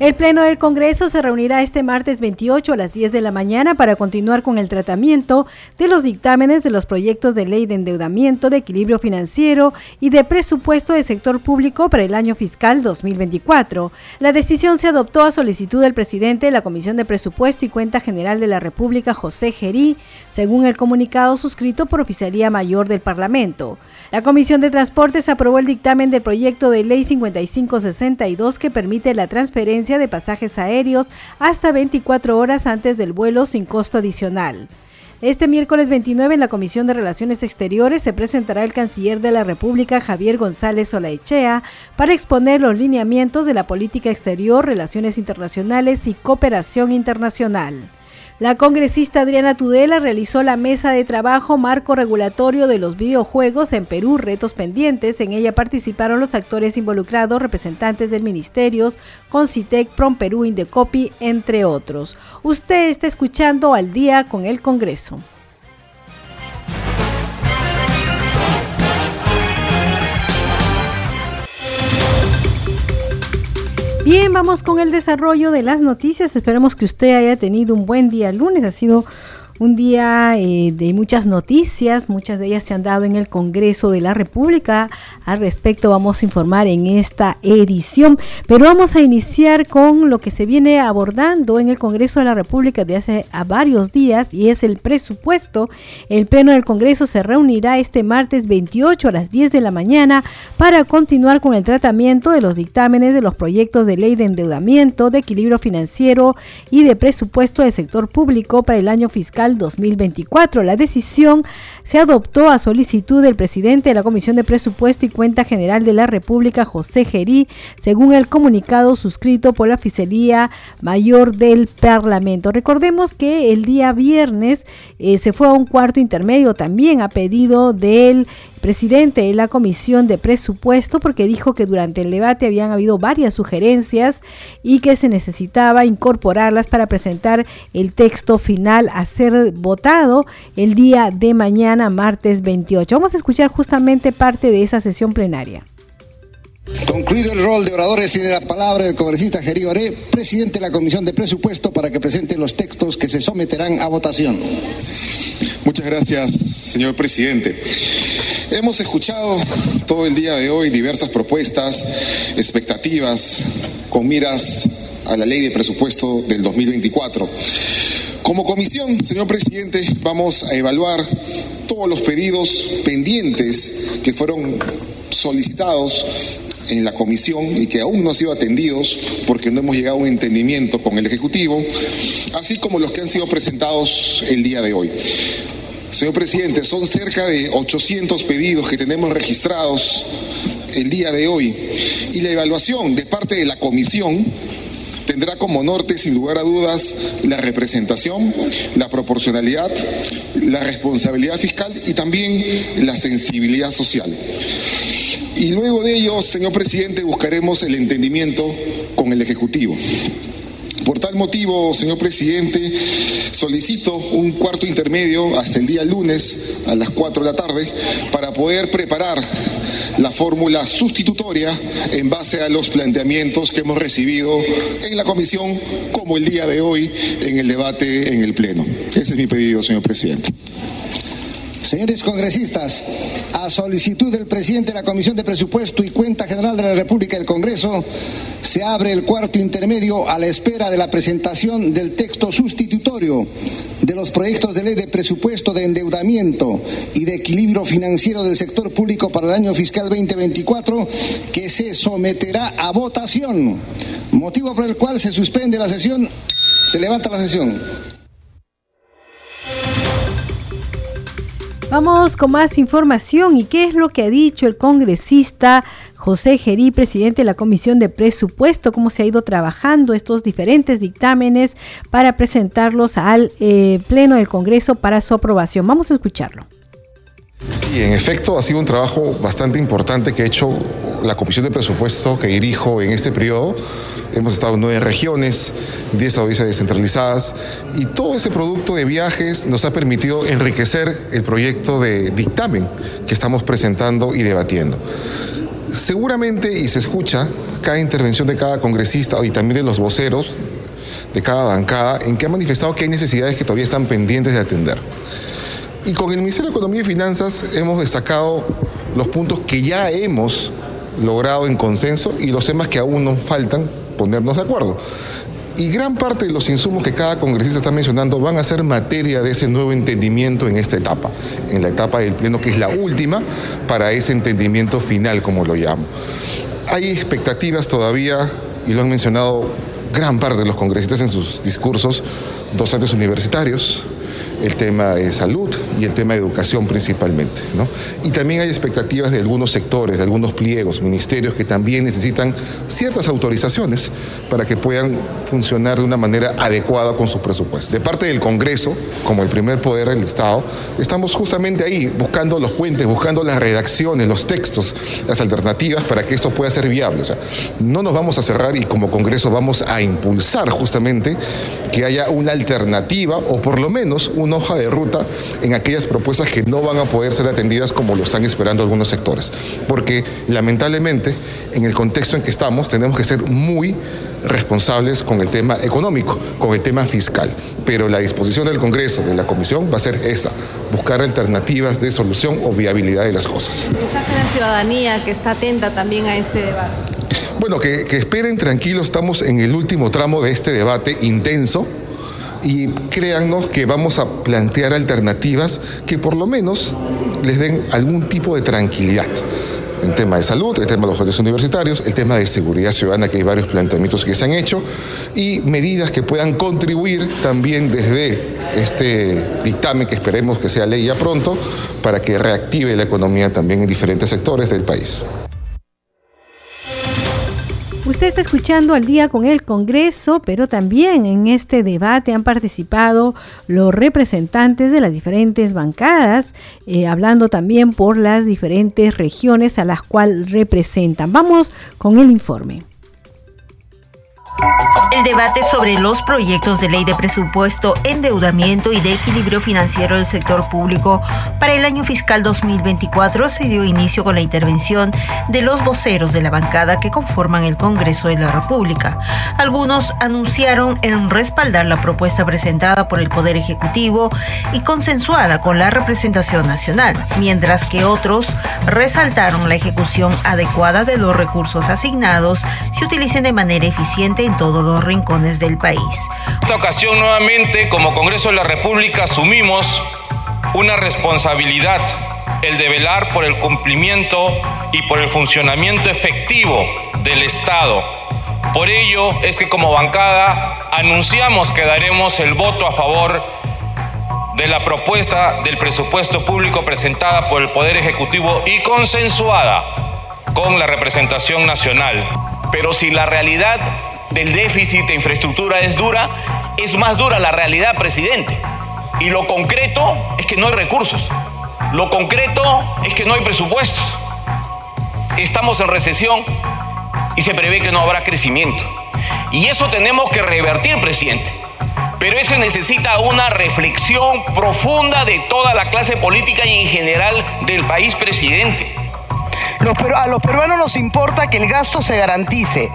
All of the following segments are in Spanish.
El Pleno del Congreso se reunirá este martes 28 a las 10 de la mañana para continuar con el tratamiento de los dictámenes de los proyectos de ley de endeudamiento, de equilibrio financiero y de presupuesto del sector público para el año fiscal 2024. La decisión se adoptó a solicitud del presidente de la Comisión de Presupuesto y Cuenta General de la República, José Gerí, según el comunicado suscrito por Oficialía Mayor del Parlamento. La Comisión de Transportes aprobó el dictamen del proyecto de ley 5562 que permite la transferencia de pasajes aéreos hasta 24 horas antes del vuelo sin costo adicional. Este miércoles 29 en la Comisión de Relaciones Exteriores se presentará el canciller de la República Javier González Olaechea para exponer los lineamientos de la política exterior, relaciones internacionales y cooperación internacional. La congresista Adriana Tudela realizó la mesa de trabajo marco regulatorio de los videojuegos en Perú, retos pendientes. En ella participaron los actores involucrados, representantes del ministerios, Concitec, Prom Perú, Indecopi, entre otros. Usted está escuchando al día con el Congreso. Bien, vamos con el desarrollo de las noticias. Esperemos que usted haya tenido un buen día lunes. Ha sido un día eh, de muchas noticias, muchas de ellas se han dado en el Congreso de la República. Al respecto vamos a informar en esta edición, pero vamos a iniciar con lo que se viene abordando en el Congreso de la República de hace a varios días y es el presupuesto. El Pleno del Congreso se reunirá este martes 28 a las 10 de la mañana para continuar con el tratamiento de los dictámenes de los proyectos de ley de endeudamiento, de equilibrio financiero y de presupuesto del sector público para el año fiscal 2024. La decisión se adoptó a solicitud del presidente de la Comisión de Presupuesto y Cuenta General de la República, José Gerí, según el comunicado suscrito por la Oficialía Mayor del Parlamento. Recordemos que el día viernes eh, se fue a un cuarto intermedio también a pedido del presidente de la Comisión de Presupuesto porque dijo que durante el debate habían habido varias sugerencias y que se necesitaba incorporarlas para presentar el texto final a ser votado el día de mañana, martes 28. Vamos a escuchar justamente parte de esa sesión plenaria. Concluido el rol de oradores, tiene la palabra el congresista Gerí Oré, presidente de la Comisión de Presupuesto, para que presente los textos que se someterán a votación. Muchas gracias, señor presidente. Hemos escuchado todo el día de hoy diversas propuestas, expectativas con miras a la ley de presupuesto del 2024. Como comisión, señor presidente, vamos a evaluar todos los pedidos pendientes que fueron solicitados en la comisión y que aún no han sido atendidos porque no hemos llegado a un entendimiento con el Ejecutivo, así como los que han sido presentados el día de hoy. Señor presidente, son cerca de 800 pedidos que tenemos registrados el día de hoy y la evaluación de parte de la comisión tendrá como norte, sin lugar a dudas, la representación, la proporcionalidad, la responsabilidad fiscal y también la sensibilidad social. Y luego de ello, señor presidente, buscaremos el entendimiento con el Ejecutivo. Por tal motivo, señor presidente, solicito un cuarto intermedio hasta el día lunes a las 4 de la tarde para poder preparar la fórmula sustitutoria en base a los planteamientos que hemos recibido en la comisión como el día de hoy en el debate en el Pleno. Ese es mi pedido, señor presidente. Señores congresistas, a solicitud del presidente de la Comisión de Presupuesto y Cuenta General de la República del Congreso, se abre el cuarto intermedio a la espera de la presentación del texto sustitutorio de los proyectos de ley de presupuesto de endeudamiento y de equilibrio financiero del sector público para el año fiscal 2024 que se someterá a votación, motivo por el cual se suspende la sesión, se levanta la sesión. Vamos con más información y qué es lo que ha dicho el congresista José Gerí, presidente de la Comisión de Presupuesto, cómo se ha ido trabajando estos diferentes dictámenes para presentarlos al eh, Pleno del Congreso para su aprobación. Vamos a escucharlo. Sí, en efecto ha sido un trabajo bastante importante que ha hecho la Comisión de Presupuesto que dirijo en este periodo. Hemos estado en nueve regiones, diez audiencias descentralizadas y todo ese producto de viajes nos ha permitido enriquecer el proyecto de dictamen que estamos presentando y debatiendo. Seguramente, y se escucha, cada intervención de cada congresista y también de los voceros de cada bancada en que ha manifestado que hay necesidades que todavía están pendientes de atender. Y con el Ministerio de Economía y Finanzas hemos destacado los puntos que ya hemos logrado en consenso y los temas que aún nos faltan ponernos de acuerdo. Y gran parte de los insumos que cada congresista está mencionando van a ser materia de ese nuevo entendimiento en esta etapa, en la etapa del Pleno, que es la última para ese entendimiento final, como lo llamo. Hay expectativas todavía, y lo han mencionado gran parte de los congresistas en sus discursos, docentes universitarios, el tema de salud y el tema de educación principalmente. Y también hay expectativas de algunos sectores, de algunos pliegos, ministerios que también necesitan ciertas autorizaciones para que puedan funcionar de una manera adecuada con su presupuesto. De parte del Congreso, como el primer poder del Estado, estamos justamente ahí buscando los puentes, buscando las redacciones, los textos, las alternativas para que eso pueda ser viable. O sea, no nos vamos a cerrar y como Congreso vamos a impulsar justamente que haya una alternativa o por lo menos una hoja de ruta en aquellas propuestas que no van a poder ser atendidas como lo están esperando algunos sectores. Porque lamentablemente, en el contexto en que estamos, tenemos que ser muy responsables con el tema económico, con el tema fiscal. Pero la disposición del Congreso, de la Comisión, va a ser esa, buscar alternativas de solución o viabilidad de las cosas. mensaje la ciudadanía que está atenta también a este debate? Bueno, que, que esperen tranquilos, estamos en el último tramo de este debate intenso y créannos que vamos a plantear alternativas que por lo menos les den algún tipo de tranquilidad. El tema de salud, el tema de los colegios universitarios, el tema de seguridad ciudadana, que hay varios planteamientos que se han hecho, y medidas que puedan contribuir también desde este dictamen, que esperemos que sea ley ya pronto, para que reactive la economía también en diferentes sectores del país. Usted está escuchando al día con el Congreso, pero también en este debate han participado los representantes de las diferentes bancadas, eh, hablando también por las diferentes regiones a las cuales representan. Vamos con el informe. El debate sobre los proyectos de ley de presupuesto, endeudamiento y de equilibrio financiero del sector público para el año fiscal 2024 se dio inicio con la intervención de los voceros de la bancada que conforman el Congreso de la República. Algunos anunciaron en respaldar la propuesta presentada por el Poder Ejecutivo y consensuada con la representación nacional, mientras que otros resaltaron la ejecución adecuada de los recursos asignados se utilicen de manera eficiente en todos los rincones del país. En esta ocasión nuevamente como Congreso de la República asumimos una responsabilidad, el de velar por el cumplimiento y por el funcionamiento efectivo del Estado. Por ello es que como bancada anunciamos que daremos el voto a favor de la propuesta del presupuesto público presentada por el Poder Ejecutivo y consensuada con la representación nacional. Pero si la realidad del déficit de infraestructura es dura, es más dura la realidad, presidente. Y lo concreto es que no hay recursos. Lo concreto es que no hay presupuestos. Estamos en recesión y se prevé que no habrá crecimiento. Y eso tenemos que revertir, presidente. Pero eso necesita una reflexión profunda de toda la clase política y en general del país, presidente a los peruanos nos importa que el gasto se garantice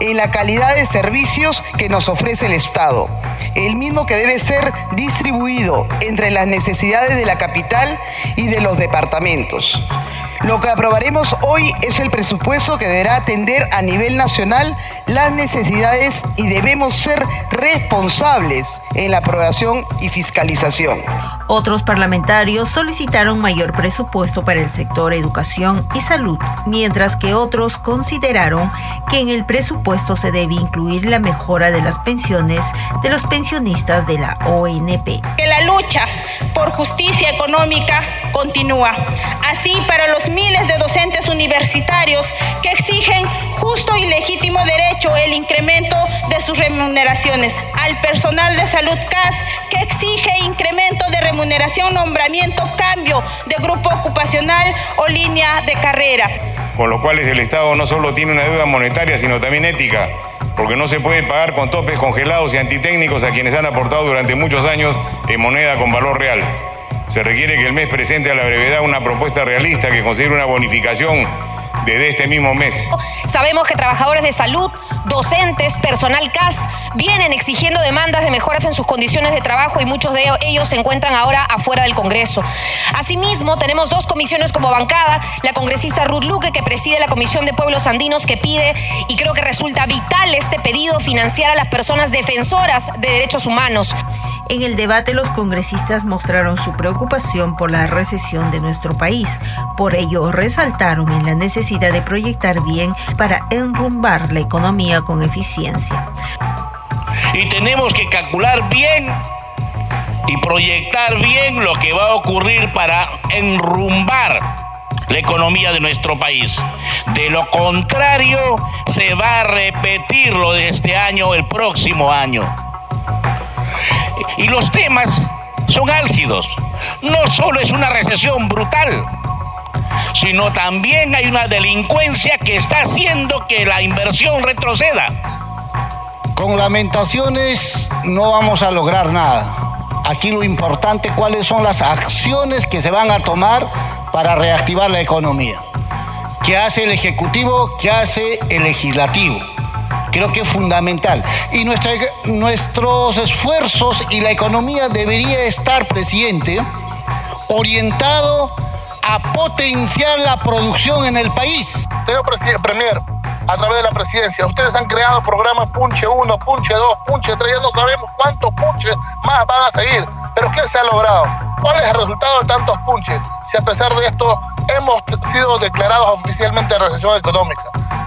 en la calidad de servicios que nos ofrece el Estado, el mismo que debe ser distribuido entre las necesidades de la capital y de los departamentos. Lo que aprobaremos hoy es el presupuesto que deberá atender a nivel nacional las necesidades y debemos ser responsables en la aprobación y fiscalización. Otros parlamentarios solicitaron mayor presupuesto para el sector educación y salud, mientras que otros consideraron que en el presupuesto se debe incluir la mejora de las pensiones de los pensionistas de la ONP. Que la lucha por justicia económica continúa. Así, para los miles de docentes universitarios que exigen justo y legítimo derecho el incremento de sus remuneraciones. Al personal de salud CAS que exige incremento de remuneración, nombramiento, cambio de grupo ocupacional o línea de carrera. Con lo cual el Estado no solo tiene una deuda monetaria, sino también ética, porque no se puede pagar con topes congelados y antitécnicos a quienes han aportado durante muchos años en moneda con valor real. Se requiere que el mes presente a la brevedad una propuesta realista que considere una bonificación desde este mismo mes. Sabemos que trabajadores de salud, docentes, personal CAS vienen exigiendo demandas de mejoras en sus condiciones de trabajo y muchos de ellos se encuentran ahora afuera del Congreso. Asimismo, tenemos dos comisiones como bancada, la congresista Ruth Luque que preside la Comisión de Pueblos Andinos que pide y creo que resulta vital este pedido financiar a las personas defensoras de derechos humanos. En el debate los congresistas mostraron su preocupación por la recesión de nuestro país. Por ello resaltaron en la necesidad de proyectar bien para enrumbar la economía con eficiencia. Y tenemos que calcular bien y proyectar bien lo que va a ocurrir para enrumbar la economía de nuestro país. De lo contrario, se va a repetir lo de este año el próximo año. Y los temas son álgidos. No solo es una recesión brutal, sino también hay una delincuencia que está haciendo que la inversión retroceda. Con lamentaciones no vamos a lograr nada. Aquí lo importante, cuáles son las acciones que se van a tomar para reactivar la economía. ¿Qué hace el Ejecutivo? ¿Qué hace el Legislativo? Creo que es fundamental. Y nuestros esfuerzos y la economía debería estar, presidente, orientado a potenciar la producción en el país. Señor Premier, a través de la presidencia, ustedes han creado programas Punche 1, Punche 2, Punche 3, ya no sabemos cuántos punches más van a seguir. Pero ¿qué se ha logrado? ¿Cuál es el resultado de tantos punches? Si a pesar de esto hemos sido declarados oficialmente en recesión económica.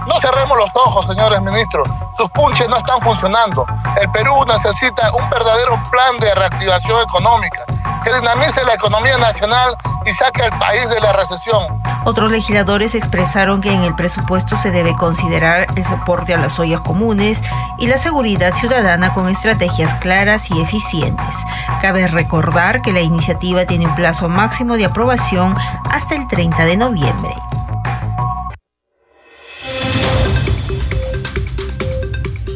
No cerremos los ojos, señores ministros. Sus punches no están funcionando. El Perú necesita un verdadero plan de reactivación económica que dinamice la economía nacional y saque al país de la recesión. Otros legisladores expresaron que en el presupuesto se debe considerar el soporte a las ollas comunes y la seguridad ciudadana con estrategias claras y eficientes. Cabe recordar que la iniciativa tiene un plazo máximo de aprobación hasta el 30 de noviembre.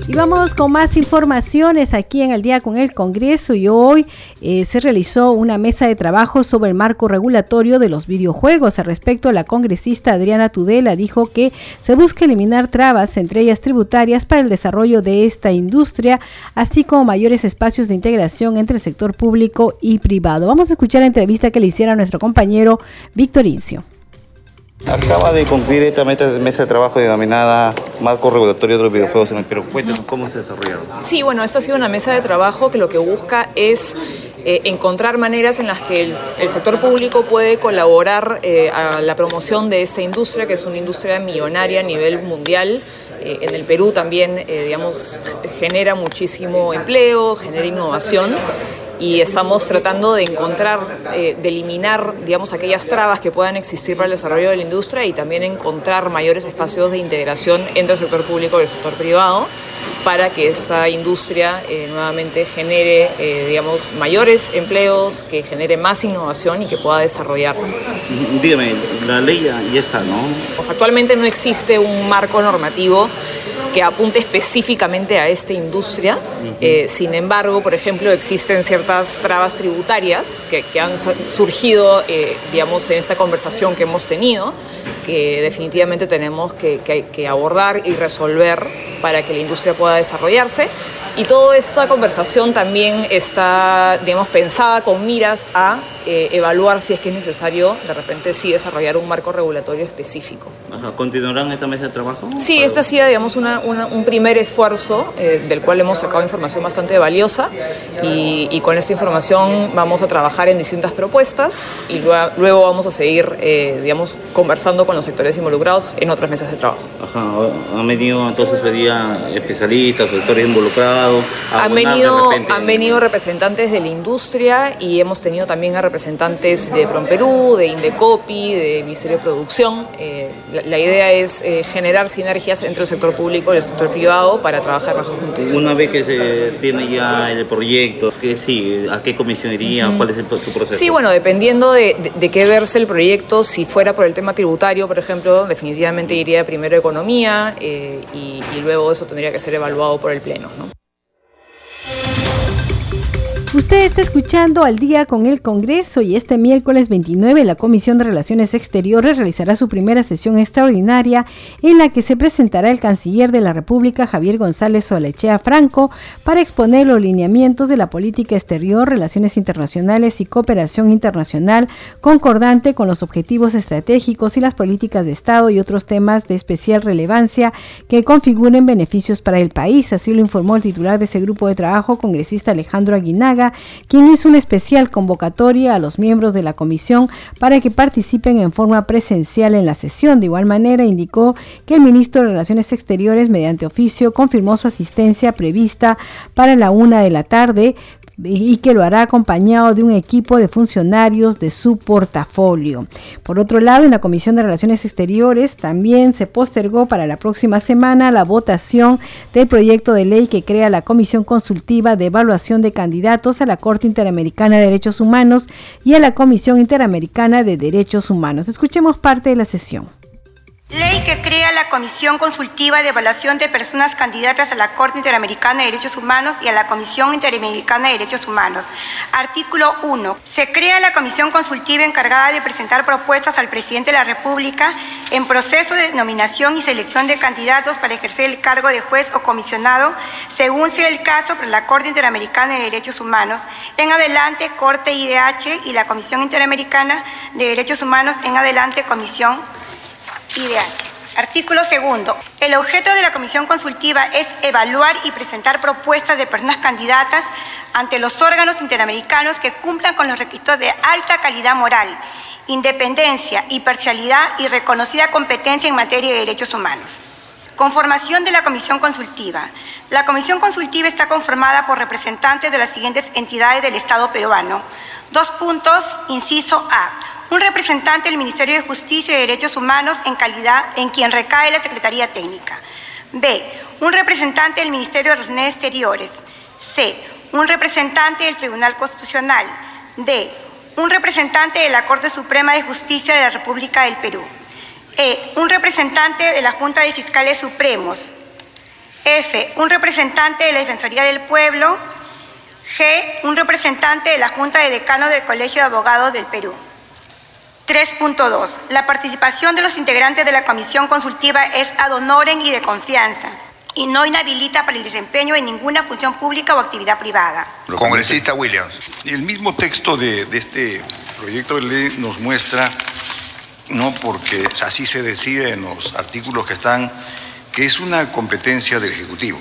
Y vamos con más informaciones aquí en el día con el Congreso y hoy eh, se realizó una mesa de trabajo sobre el marco regulatorio de los videojuegos. Al respecto, la congresista Adriana Tudela dijo que se busca eliminar trabas, entre ellas tributarias, para el desarrollo de esta industria, así como mayores espacios de integración entre el sector público y privado. Vamos a escuchar la entrevista que le hiciera a nuestro compañero Víctor Incio. Acaba de concluir esta mesa de trabajo denominada Marco Regulatorio de los Videojuegos en el Perú. Cuéntanos cómo se ha desarrollado. Sí, bueno, esto ha sido una mesa de trabajo que lo que busca es eh, encontrar maneras en las que el, sector público puede colaborar eh, a la promoción de esta industria, que es una industria millonaria a nivel mundial. Eh, en el Perú también, digamos, genera muchísimo empleo, genera innovación y estamos tratando de encontrar, eh, de eliminar, digamos, aquellas trabas que puedan existir para el desarrollo de la industria y también encontrar mayores espacios de integración entre el sector público y el sector privado para que esta industria eh, nuevamente genere, eh, digamos, mayores empleos, que genere más innovación y que pueda desarrollarse. Dígame, la ley ya está, ¿no? Pues actualmente no existe un marco normativo que apunte específicamente a esta industria. Eh, sin embargo, por ejemplo, existen ciertas trabas tributarias que, han surgido, eh, digamos, en esta conversación que hemos tenido, que definitivamente tenemos que, que abordar y resolver para que la industria pueda desarrollarse. Y toda esta conversación también está, digamos, pensada con miras a eh, evaluar si es que es necesario, de repente, sí desarrollar un marco regulatorio específico. ¿Continuarán esta mesa de trabajo? Sí, esta ha sido, digamos, un primer esfuerzo eh, del cual hemos sacado información bastante valiosa y, con esta información vamos a trabajar en distintas propuestas y luego, vamos a seguir, eh, digamos, conversando con los sectores involucrados en otras mesas de trabajo. Ajá, ¿han venido entonces hoy día especialistas, sectores involucrados? Han venido, han venido representantes de la industria y hemos tenido también a representantes de Promperú, de Indecopi, de Ministerio de Producción. Eh, la, idea es generar sinergias entre el sector público el sector privado para trabajar bajo juntos. Una vez que se tiene ya el proyecto, ¿qué sí, ¿a qué comisión iría? ¿Cuál es el, proceso? Sí, bueno, dependiendo de, de, qué verse el proyecto, si fuera por el tema tributario, por ejemplo, definitivamente iría primero Economía eh, y, y luego eso tendría que ser evaluado por el Pleno. ¿no? Usted está escuchando al día con el Congreso y este miércoles 29 la Comisión de Relaciones Exteriores realizará su primera sesión extraordinaria en la que se presentará el canciller de la República Javier González Olechea Franco para exponer los lineamientos de la política exterior, relaciones internacionales y cooperación internacional concordante con los objetivos estratégicos y las políticas de Estado y otros temas de especial relevancia que configuren beneficios para el país, así lo informó el titular de ese grupo de trabajo, congresista Alejandro Aguinaga quien hizo una especial convocatoria a los miembros de la comisión para que participen en forma presencial en la sesión. De igual manera, indicó que el ministro de Relaciones Exteriores, mediante oficio, confirmó su asistencia prevista para la una de la tarde, y que lo hará acompañado de un equipo de funcionarios de su portafolio. Por otro lado, en la Comisión de Relaciones Exteriores también se postergó para la próxima semana la votación del proyecto de ley que crea la Comisión Consultiva de Evaluación de Candidatos a la Corte Interamericana de Derechos Humanos y a la Comisión Interamericana de Derechos Humanos. Escuchemos parte de la sesión. Ley que crea la Comisión Consultiva de Evaluación de Personas Candidatas a la Corte Interamericana de Derechos Humanos y a la Comisión Interamericana de Derechos Humanos. Artículo 1. Se crea la Comisión Consultiva encargada de presentar propuestas al Presidente de la República en proceso de nominación y selección de candidatos para ejercer el cargo de juez o comisionado, según sea el caso para la Corte Interamericana de Derechos Humanos, en adelante Corte IDH y la Comisión Interamericana de Derechos Humanos, en adelante Comisión Ideal. Artículo segundo. El objeto de la comisión consultiva es evaluar y presentar propuestas de personas candidatas ante los órganos interamericanos que cumplan con los requisitos de alta calidad moral, independencia, imparcialidad y reconocida competencia en materia de derechos humanos. Conformación de la comisión consultiva. La comisión consultiva está conformada por representantes de las siguientes entidades del Estado peruano. Dos puntos, inciso A un representante del Ministerio de Justicia y Derechos Humanos en calidad en quien recae la Secretaría Técnica. B. Un representante del Ministerio de Relaciones Exteriores. C. Un representante del Tribunal Constitucional. D. Un representante de la Corte Suprema de Justicia de la República del Perú. E. Un representante de la Junta de Fiscales Supremos. F. Un representante de la Defensoría del Pueblo. G. Un representante de la Junta de Decanos del Colegio de Abogados del Perú. 3.2. La participación de los integrantes de la comisión consultiva es ad honorem y de confianza y no inhabilita para el desempeño de ninguna función pública o actividad privada. Congresista Williams. El mismo texto de, este proyecto de ley nos muestra, no porque así se decide en los artículos que están, que es una competencia del Ejecutivo.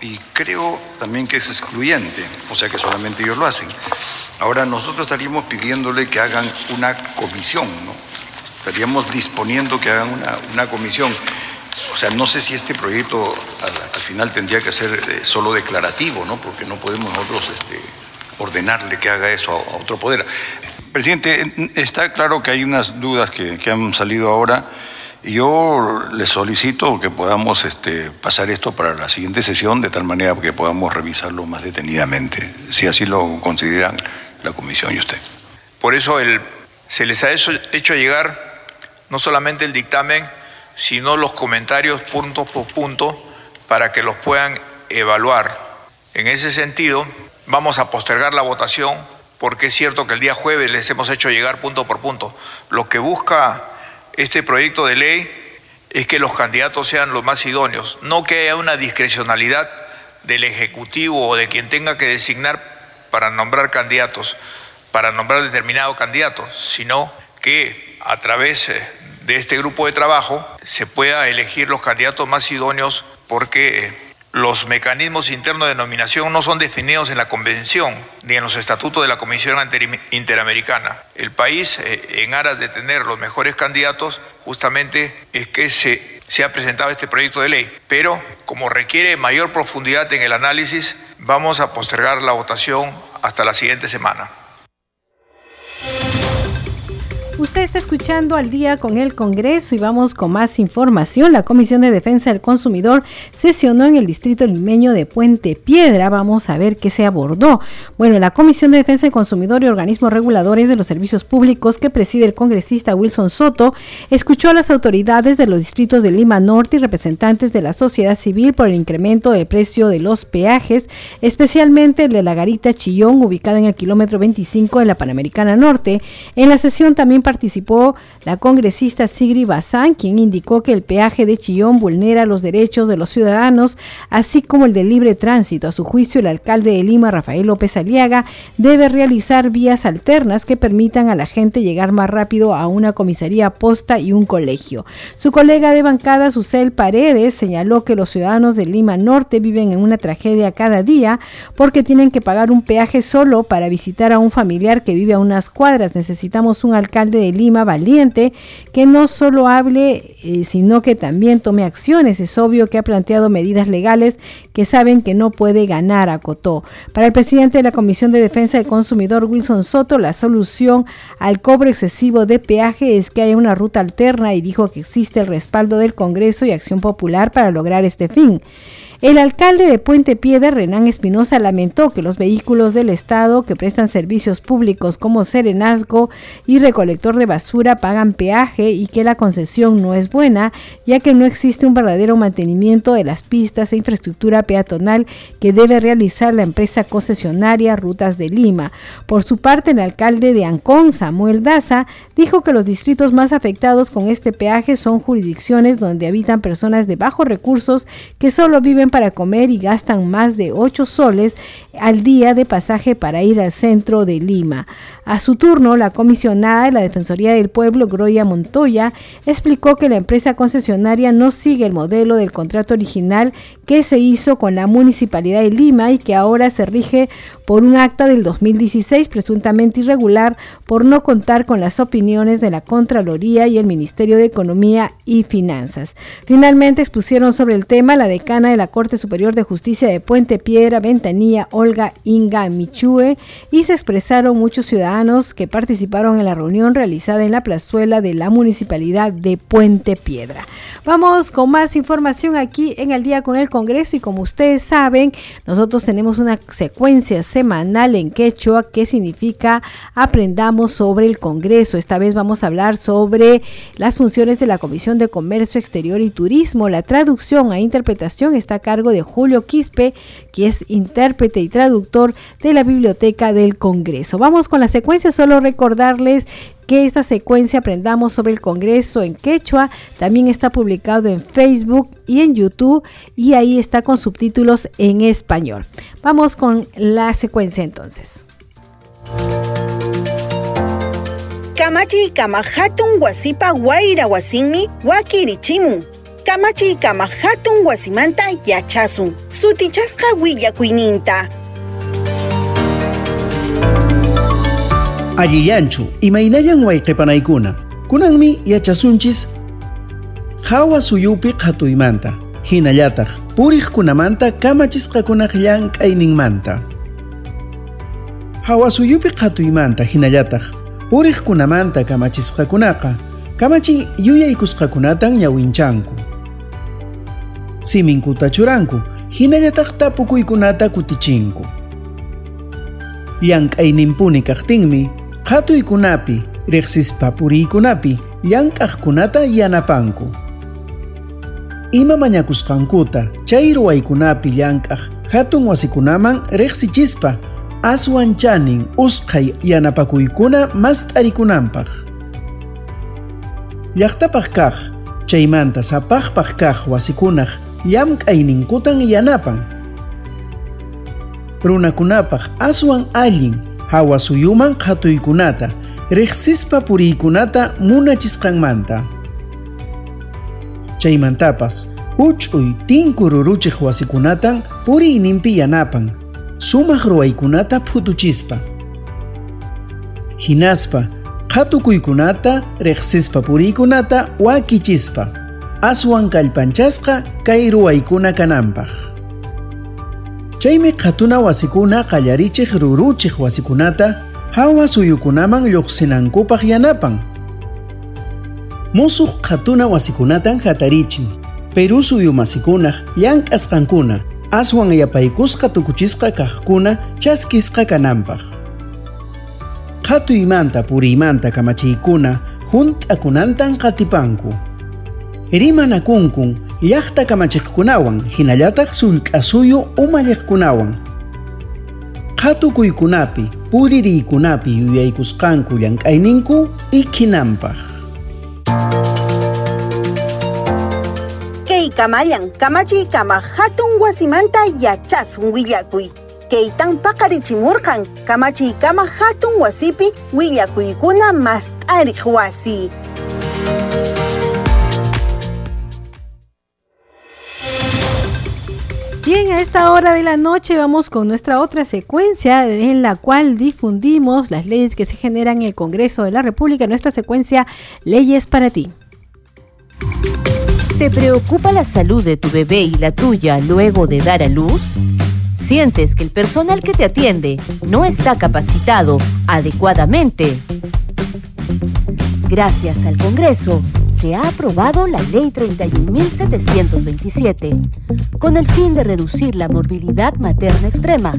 Y creo también que es excluyente, o sea que solamente ellos lo hacen. Ahora nosotros estaríamos pidiéndole que hagan una comisión, ¿no? Estaríamos disponiendo que hagan una, comisión. O sea, no sé si este proyecto al, final tendría que ser eh, solo declarativo, ¿no? Porque no podemos nosotros este, ordenarle que haga eso a, otro poder. Presidente, está claro que hay unas dudas que, han salido ahora. Yo le solicito que podamos este, pasar esto para la siguiente sesión de tal manera que podamos revisarlo más detenidamente, si así lo consideran la comisión y usted. Por eso se les ha hecho, llegar no solamente el dictamen, sino los comentarios punto por punto para que los puedan evaluar. En ese sentido, vamos a postergar la votación porque es cierto que el día jueves les hemos hecho llegar punto por punto. Lo que busca este proyecto de ley es que los candidatos sean los más idóneos, no que haya una discrecionalidad del Ejecutivo o de quien tenga que designar para nombrar candidatos, para nombrar determinado candidato, sino que a través eh, de este grupo de trabajo se pueda elegir los candidatos más idóneos porque eh, los mecanismos internos de nominación no son definidos en la Convención ni en los estatutos de la Comisión Interamericana. El país, eh, en aras de tener los mejores candidatos, justamente es que se se ha presentado este proyecto de ley, pero como requiere mayor profundidad en el análisis, vamos a postergar la votación hasta la siguiente semana. Usted está escuchando al día con el Congreso y vamos con más información. La Comisión de Defensa del Consumidor sesionó en el distrito limeño de Puente Piedra. Vamos a ver qué se abordó. Bueno, la Comisión de Defensa del Consumidor y organismos reguladores de los servicios públicos que preside el congresista Wilson Soto escuchó a las autoridades de los distritos de Lima Norte y representantes de la sociedad civil por el incremento del precio de los peajes, especialmente el de la Garita Chillón, ubicada en el kilómetro 25 de la Panamericana Norte. En la sesión también participó la congresista Sigri Bazán, quien indicó que el peaje de Chillón vulnera los derechos de los ciudadanos, así como el de libre tránsito. A su juicio, el alcalde de Lima, Rafael López Aliaga, debe realizar vías alternas que permitan a la gente llegar más rápido a una comisaría posta y un colegio. Su colega de bancada, Susel Paredes, señaló que los ciudadanos de Lima Norte viven en una tragedia cada día porque tienen que pagar un peaje solo para visitar a un familiar que vive a unas cuadras. Necesitamos un alcalde de Lima valiente que no solo hable, eh, sino que también tome acciones. Es obvio que ha planteado medidas legales que saben que no puede ganar, acotó. Para el presidente de la Comisión de Defensa del Consumidor, Wilson Soto, la solución al cobro excesivo de peaje es que haya una ruta alterna y dijo que existe el respaldo del Congreso y Acción Popular para lograr este fin. El alcalde de Puente Piedra, Renán Espinosa, lamentó que los vehículos del Estado que prestan servicios públicos como serenazgo y recolector de basura pagan peaje y que la concesión no es buena, ya que no existe un verdadero mantenimiento de las pistas e infraestructura peatonal que debe realizar la empresa concesionaria Rutas de Lima. Por su parte, el alcalde de Ancón, Samuel Daza, dijo que los distritos más afectados con este peaje son jurisdicciones donde habitan personas de bajos recursos que solo viven para comer y gastan más de 8 soles al día de pasaje para ir al centro de Lima. A su turno, la comisionada de la Defensoría del Pueblo, Groya Montoya, explicó que la empresa concesionaria no sigue el modelo del contrato original que se hizo con la Municipalidad de Lima y que ahora se rige por un acta del 2016 presuntamente irregular por no contar con las opiniones de la Contraloría y el Ministerio de Economía y Finanzas. Finalmente expusieron sobre el tema la decana de la Corte Superior de Justicia de Puente Piedra, Ventanilla, Olga Inga Michue, y se expresaron muchos ciudadanos que participaron en la reunión realizada en la plazuela de la Municipalidad de Puente Piedra. Vamos con más información aquí en el día con el Congreso y como ustedes saben, nosotros tenemos una secuencia semanal en quechua que significa aprendamos sobre el Congreso. Esta vez vamos a hablar sobre las funciones de la Comisión de Comercio Exterior y Turismo. La traducción e interpretación está cargo de Julio Quispe, que es intérprete y traductor de la Biblioteca del Congreso. Vamos con la secuencia, solo recordarles que esta secuencia aprendamos sobre el Congreso en quechua también está publicado en Facebook y en YouTube y ahí está con subtítulos en español. Vamos con la secuencia entonces. Kamachi kamahatun wasipa waira wasinmi wakirichimu kamachi kama hatun wasimanta yachasun. Sutichasqa willakuininta Alliyanchu imaynayan wayqipanaykuna kunanmi yachasunchis hawa suyupi qhatuymanta hinallataq puriqkunamanta kamachisqakunaq llank'ayninmanta hawa suyupi qhatuymanta hinallataq puriqkunamanta kamachisqakunaqa kamachi yuyaykusqakunatan ñawinchanku siminkuta churanku hinallataq tapukuykunata kutichinku. Llank'ayninpuni kaqtinmi qhatuykunapi riqsispa puriykunapi llank'aqkunata yanapanku. Ima mañakusqankuta chay ruwaykunapi llank'aq hatun wasikunaman riqsichispa aswan chanin usqhay yanapakuykuna mas t'arikunanpaq llaqtapaq kaq chaymanta sapaqpaq kaq wasikunaq llamk'ayninkutan yanapan. Runakunapaq aswan allin hawa suyuman qhatuykunata riqsispa puriykunata munachisqanmanta. Chaymantapas huch'uy tinku ruruchiq wasikunatan puriyninpi yanapan sumaq ruwaykunata phutuchispa. Hinaspa qhatukuykunata riqsispa puriykunata wakichispa aswan kallpanchasqa kay ruwaykuna kananpaq. Chaymi qhatuna wasikuna qallarichiq ruruchiq wasikunata hawa suyukunaman lluqsinankupaq yanapan. Musuq qhatuna wasikunatan hatarichin. Peru suyu masikunaq llank'asqankuna aswan yapaykusqa tukuchisqa kaqkuna chaskisqa kananpaq. Qhatuymanta puriymanta kamachiykuna hunt'akunantan qatipanku. Rimanakunkun llaqta kamachiqkunawan hinallataq sullk'asuyu umalliqkunawan. Qhatukuykunapi puririykunapi yuyaykusqanku llank'ayninku ikhinanpaq. Kay kamayan kamachi kama hatun wasimanta yachasun willakuy. Kaytan paqarichimurqan kamachi kama hatun wasipi willakuykuna mast'ariq wasi. A esta hora de la noche vamos con nuestra otra secuencia en la cual difundimos las leyes que se generan en el Congreso de la República, nuestra secuencia Leyes para ti. ¿Te preocupa la salud de tu bebé y la tuya luego de dar a luz? ¿Sientes que el personal que te atiende no está capacitado adecuadamente? Gracias al Congreso, se ha aprobado la Ley 31.727, con el fin de reducir la morbilidad materna extrema,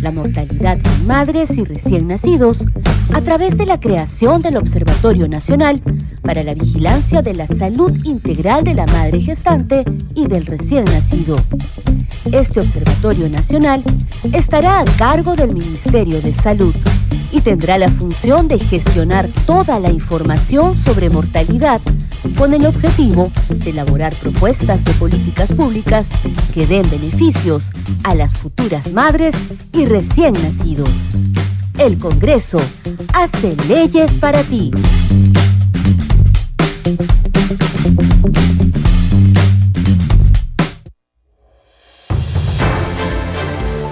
la mortalidad en madres y recién nacidos, a través de la creación del Observatorio Nacional para la Vigilancia de la Salud Integral de la Madre Gestante y del recién nacido. Este Observatorio Nacional estará a cargo del Ministerio de Salud y tendrá la función de gestionar toda la información sobre mortalidad con el objetivo de elaborar propuestas de políticas públicas que den beneficios a las futuras madres y recién nacidos. El Congreso hace leyes para ti.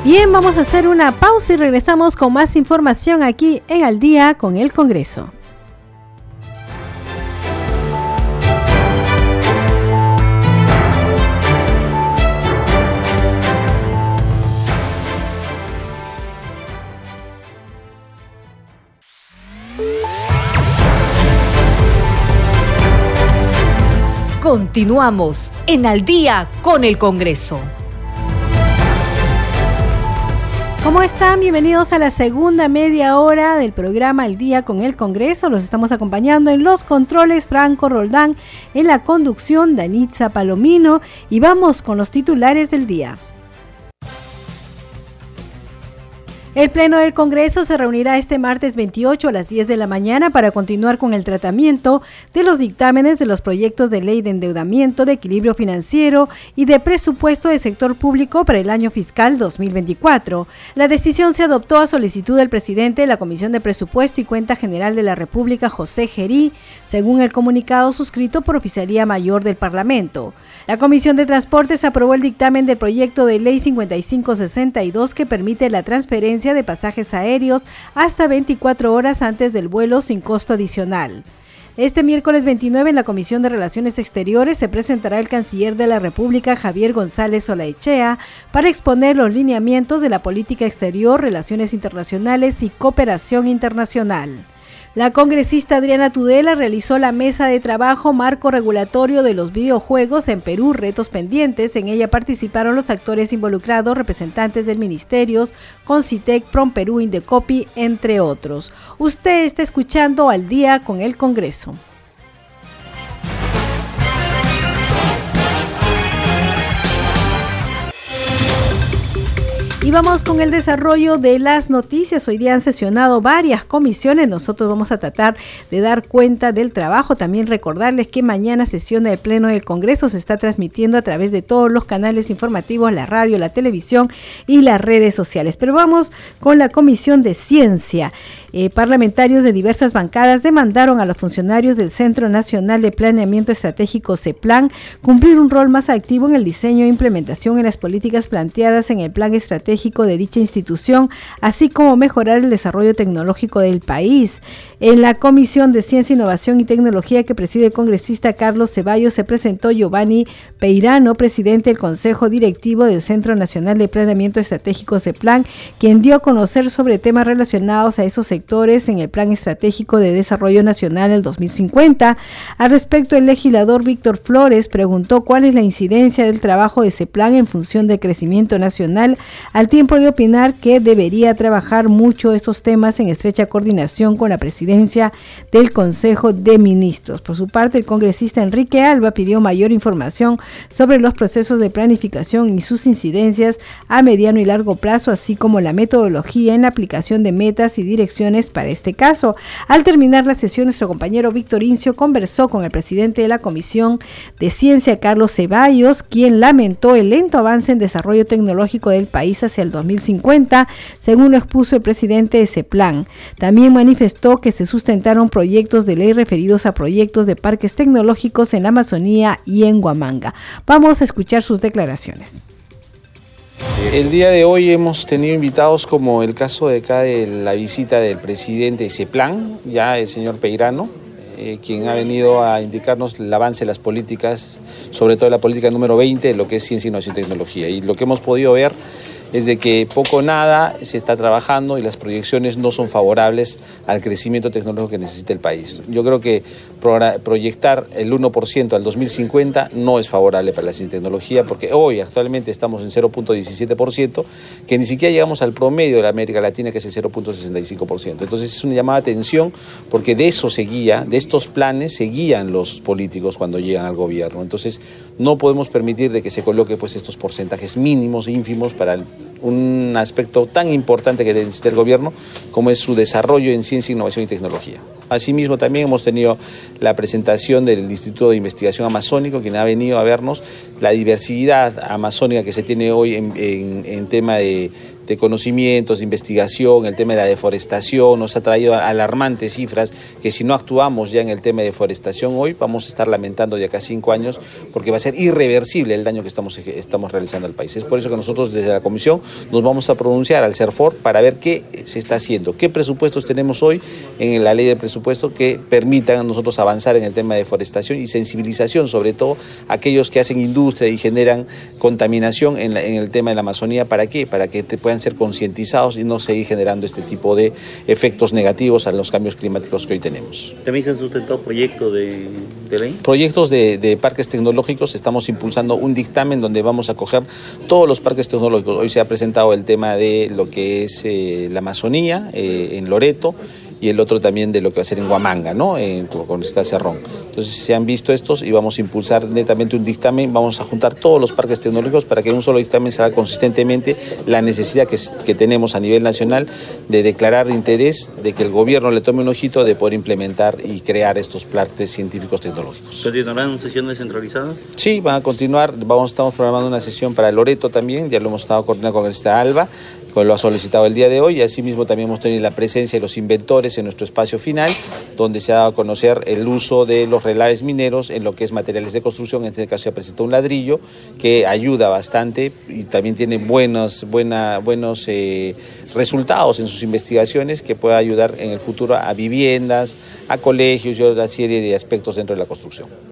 Bien, vamos a hacer una pausa y regresamos con más información aquí en Al día con el Congreso. Continuamos en Al día con el Congreso. ¿Cómo están? Bienvenidos a la segunda media hora del programa Al Día con el Congreso. Los estamos acompañando en los controles Franco Roldán, en la conducción Danitza Palomino y vamos con los titulares del día. El Pleno del Congreso se reunirá este martes 28 a las 10 de la mañana para continuar con el tratamiento de los dictámenes de los proyectos de ley de endeudamiento, de equilibrio financiero y de presupuesto del sector público para el año fiscal 2024. La decisión se adoptó a solicitud del presidente de la Comisión de Presupuesto y Cuenta General de la República, José Gerí, según el comunicado suscrito por Oficialía Mayor del Parlamento. La Comisión de Transportes aprobó el dictamen del proyecto de ley 5562 que permite la transferencia de pasajes aéreos hasta 24 horas antes del vuelo sin costo adicional. Este miércoles 29 en la Comisión de Relaciones Exteriores se presentará el canciller de la República Javier González Olaechea para exponer los lineamientos de la política exterior, relaciones internacionales y cooperación internacional. La congresista Adriana Tudela realizó la mesa de trabajo marco regulatorio de los videojuegos en Perú, retos pendientes. En ella participaron los actores involucrados, representantes del ministerios, Concitec, Prom Perú, Indecopi, entre otros. Usted está escuchando al día con el Congreso. Y vamos con el desarrollo de las noticias. Hoy día han sesionado varias comisiones. Nosotros vamos a tratar de dar cuenta del trabajo. También recordarles que mañana sesiona el Pleno del Congreso. Se está transmitiendo a través de todos los canales informativos, la radio, la televisión y las redes sociales. Pero vamos con la Comisión de Ciencia. Eh, parlamentarios de diversas bancadas demandaron a los funcionarios del Centro Nacional de Planeamiento Estratégico CEPLAN cumplir un rol más activo en el diseño e implementación en las políticas planteadas en el Plan Estratégico estratégico de dicha institución, así como mejorar el desarrollo tecnológico del país. En la Comisión de Ciencia, Innovación y Tecnología que preside el congresista Carlos Ceballos se presentó Giovanni Peirano, presidente del Consejo Directivo del Centro Nacional de Planeamiento Estratégico CEPLAN, quien dio a conocer sobre temas relacionados a esos sectores en el Plan Estratégico de Desarrollo Nacional del 2050. Al respecto, el legislador Víctor Flores preguntó cuál es la incidencia del trabajo de CEPLAN en función del crecimiento nacional, al tiempo de opinar que debería trabajar mucho esos temas en estrecha coordinación con la presidencia del Consejo de Ministros. Por su parte, el congresista Enrique Alba pidió mayor información sobre los procesos de planificación y sus incidencias a mediano y largo plazo, así como la metodología en la aplicación de metas y direcciones para este caso. Al terminar la sesión, nuestro compañero Víctor Incio conversó con el presidente de la Comisión de Ciencia, Carlos Ceballos, quien lamentó el lento avance en desarrollo tecnológico del país hacia el 2050, según lo expuso el presidente de ese. También manifestó que se sustentaron proyectos de ley referidos a proyectos de parques tecnológicos en la Amazonía y en Huamanga. Vamos a escuchar sus declaraciones. El día de hoy hemos tenido invitados como el caso de acá de la visita del presidente de CEPLAN, ya el señor Peirano, eh, quien ha venido a indicarnos el avance de las políticas, sobre todo la política número 20, de lo que es ciencia, innovación y tecnología. Y lo que hemos podido ver es de que poco o nada se está trabajando y las proyecciones no son favorables al crecimiento tecnológico que necesita el país. Yo creo que proyectar el 1% al 2050 no es favorable para la ciencia y tecnología porque hoy actualmente estamos en 0.17%, que ni siquiera llegamos al promedio de la América Latina que es el 0.65%. Entonces es una llamada de atención porque de eso se guía, de estos planes se guían los políticos cuando llegan al gobierno. Entonces no podemos permitir de que se coloque pues estos porcentajes mínimos, ínfimos para un aspecto tan importante que necesita el gobierno como es su desarrollo en ciencia, innovación y tecnología. Asimismo, también hemos tenido la presentación del Instituto de Investigación Amazónico, quien ha venido a vernos la diversidad amazónica que se tiene hoy en tema de de conocimientos, de investigación, el tema de la deforestación, nos ha traído alarmantes cifras que si no actuamos ya en el tema de deforestación hoy, vamos a estar lamentando de acá cinco años porque va a ser irreversible el daño que estamos, estamos realizando al país. Es por eso que nosotros desde la Comisión nos vamos a pronunciar al CERFOR para ver qué se está haciendo, qué presupuestos tenemos hoy en la ley de presupuesto que permitan a nosotros avanzar en el tema de deforestación y sensibilización, sobre todo aquellos que hacen industria y generan contaminación en, en el tema de la Amazonía. ¿Para qué? Para que te puedan ser concientizados y no seguir generando este tipo de efectos negativos a los cambios climáticos que hoy tenemos. ¿También se han sustentado proyectos de, ley? Proyectos de, parques tecnológicos. Estamos impulsando un dictamen donde vamos a coger todos los parques tecnológicos. Hoy se ha presentado el tema de lo que es eh, la Amazonía eh, en Loreto y el otro también de lo que va a ser en Huamanga, ¿no? con esta Cerrón. Entonces se han visto estos y vamos a impulsar netamente un dictamen, vamos a juntar todos los parques tecnológicos para que en un solo dictamen se haga consistentemente la necesidad que, que tenemos a nivel nacional de declarar de interés de que el gobierno le tome un ojito de poder implementar y crear estos parques científicos tecnológicos. ¿Continuarán sesiones descentralizadas? Sí, van a continuar, vamos, estamos programando una sesión para Loreto también, ya lo hemos estado coordinando con esta Alba, lo ha solicitado el día de hoy y asimismo también hemos tenido la presencia de los inventores en nuestro espacio final, donde se ha dado a conocer el uso de los relaves mineros en lo que es materiales de construcción, en este caso se ha presentado un ladrillo que ayuda bastante y también tiene buenos, buena, buenos eh, resultados en sus investigaciones que pueda ayudar en el futuro a viviendas, a colegios y otra serie de aspectos dentro de la construcción.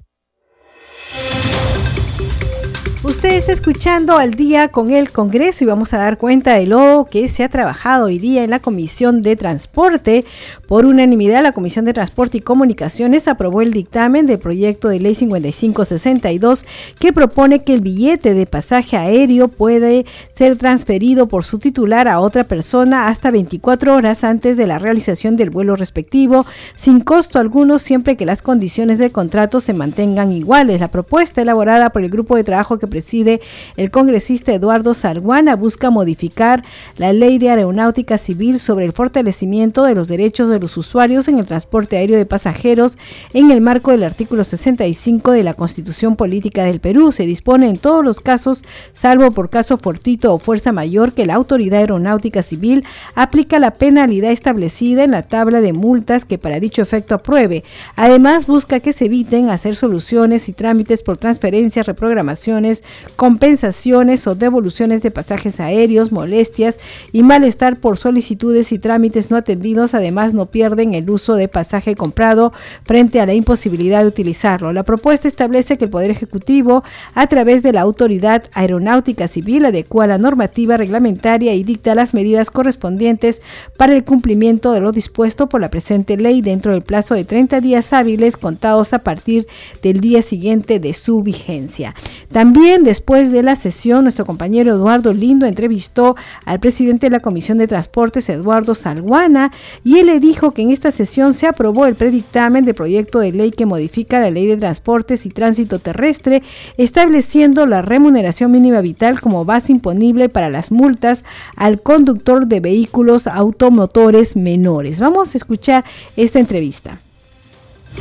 Usted está escuchando al día con el Congreso y vamos a dar cuenta de lo que se ha trabajado hoy día en la Comisión de Transporte. Por unanimidad, la Comisión de Transporte y Comunicaciones aprobó el dictamen del proyecto de ley 5562 que propone que el billete de pasaje aéreo puede ser transferido por su titular a otra persona hasta 24 horas antes de la realización del vuelo respectivo, sin costo alguno siempre que las condiciones del contrato se mantengan iguales. La propuesta elaborada por el grupo de trabajo que preside el congresista Eduardo Salguana busca modificar la ley de aeronáutica civil sobre el fortalecimiento de los derechos de los usuarios en el transporte aéreo de pasajeros en el marco del artículo 65 de la Constitución Política del Perú. Se dispone en todos los casos, salvo por caso fortito o fuerza mayor, que la autoridad aeronáutica civil aplica la penalidad establecida en la tabla de multas que para dicho efecto apruebe. Además, busca que se eviten hacer soluciones y trámites por transferencias, reprogramaciones, compensaciones o devoluciones de pasajes aéreos, molestias y malestar por solicitudes y trámites no atendidos. Además, no pierden el uso de pasaje comprado frente a la imposibilidad de utilizarlo. La propuesta establece que el Poder Ejecutivo, a través de la Autoridad Aeronáutica Civil, adecua la normativa reglamentaria y dicta las medidas correspondientes para el cumplimiento de lo dispuesto por la presente ley dentro del plazo de 30 días hábiles contados a partir del día siguiente de su vigencia. También después de la sesión, nuestro compañero Eduardo Lindo entrevistó al presidente de la Comisión de Transportes, Eduardo Salguana, y él le dijo que en esta sesión se aprobó el predictamen de proyecto de ley que modifica la ley de transportes y tránsito terrestre, estableciendo la remuneración mínima vital como base imponible para las multas al conductor de vehículos automotores menores. Vamos a escuchar esta entrevista.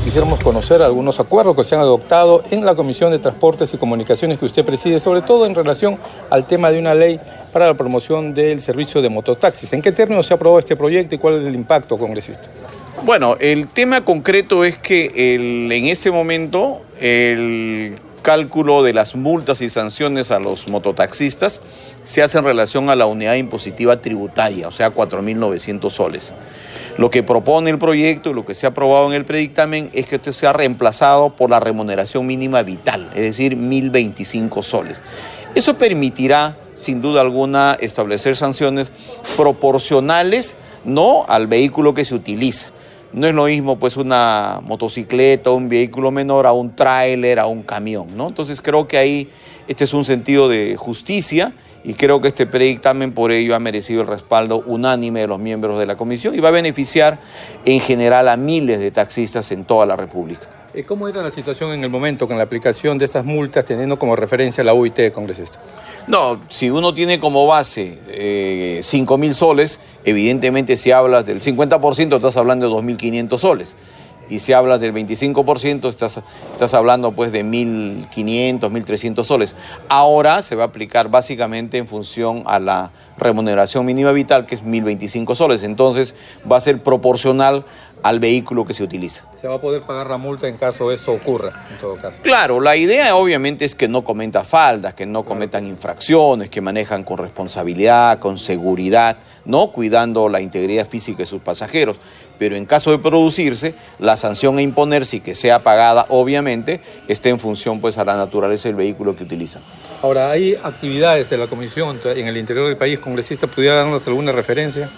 Quisiéramos conocer algunos acuerdos que se han adoptado en la Comisión de Transportes y Comunicaciones que usted preside, sobre todo en relación al tema de una ley para la promoción del servicio de mototaxis. ¿En qué términos se aprobó este proyecto y cuál es el impacto, congresista? Bueno, el tema concreto es que en ese momento el cálculo de las multas y sanciones a los mototaxistas se hace en relación a la unidad impositiva tributaria, o sea, 4.900 soles. Lo que propone el proyecto y lo que se ha aprobado en el predictamen es que esto sea reemplazado por la remuneración mínima vital, es decir, 1.025 soles. Eso permitirá, sin duda alguna, establecer sanciones proporcionales no al vehículo que se utiliza. No es lo mismo pues una motocicleta, un vehículo menor a un tráiler, a un camión, ¿no? Entonces creo que ahí este es un sentido de justicia y creo que este predictamen por ello ha merecido el respaldo unánime de los miembros de la comisión y va a beneficiar en general a miles de taxistas en toda la República. Eh, ¿Cómo era la situación en el momento con la aplicación de estas multas teniendo como referencia la UIT, congresista? No, si uno tiene como base eh, 5 mil soles, evidentemente si hablas del 50% estás hablando de 2.500 soles y si hablas del 25%, estás, estás hablando pues de 1.500, 1.300 soles. Ahora se va a aplicar básicamente en función a la remuneración mínima vital, que es 1.025 soles. Entonces va a ser proporcional al vehículo que se utiliza. Se va a poder pagar la multa en caso esto ocurra, en todo caso. Claro, la idea obviamente es que no cometa faldas, que no cometan infracciones, que manejan con responsabilidad, con seguridad, no cuidando la integridad física de sus pasajeros pero en caso de producirse, la sanción a imponerse y que sea pagada, obviamente, esté en función pues, a la naturaleza del vehículo que utilizan. Ahora, ¿hay actividades de la Comisión en el interior del país, congresista? ¿Pudiera darnos alguna referencia?